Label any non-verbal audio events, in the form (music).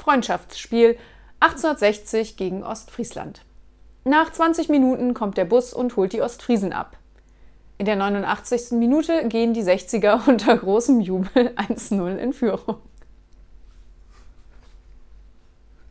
Freundschaftsspiel 1860 gegen Ostfriesland. Nach 20 Minuten kommt der Bus und holt die Ostfriesen ab. In der 89. Minute gehen die 60er (laughs) unter großem Jubel 1-0 in Führung.